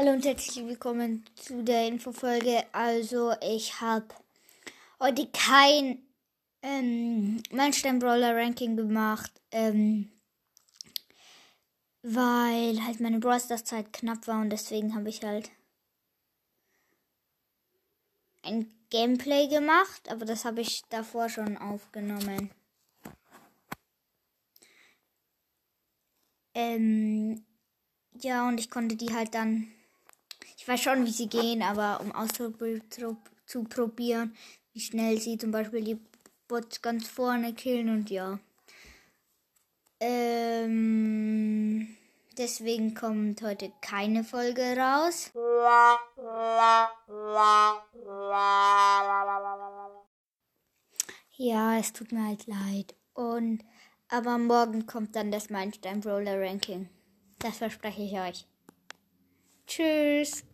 Hallo und herzlich willkommen zu der Infofolge. Also ich habe heute kein ähm, Meilenstein Brawler Ranking gemacht, ähm, weil halt meine Brawl Stars Zeit knapp war und deswegen habe ich halt ein Gameplay gemacht, aber das habe ich davor schon aufgenommen. Ähm, ja, und ich konnte die halt dann ich weiß schon, wie sie gehen, aber um auszuprobieren, wie schnell sie zum Beispiel die Bots ganz vorne killen und ja. Ähm, deswegen kommt heute keine Folge raus. Ja, es tut mir halt leid. Und aber morgen kommt dann das Meilenstein Roller Ranking. Das verspreche ich euch. Tschüss.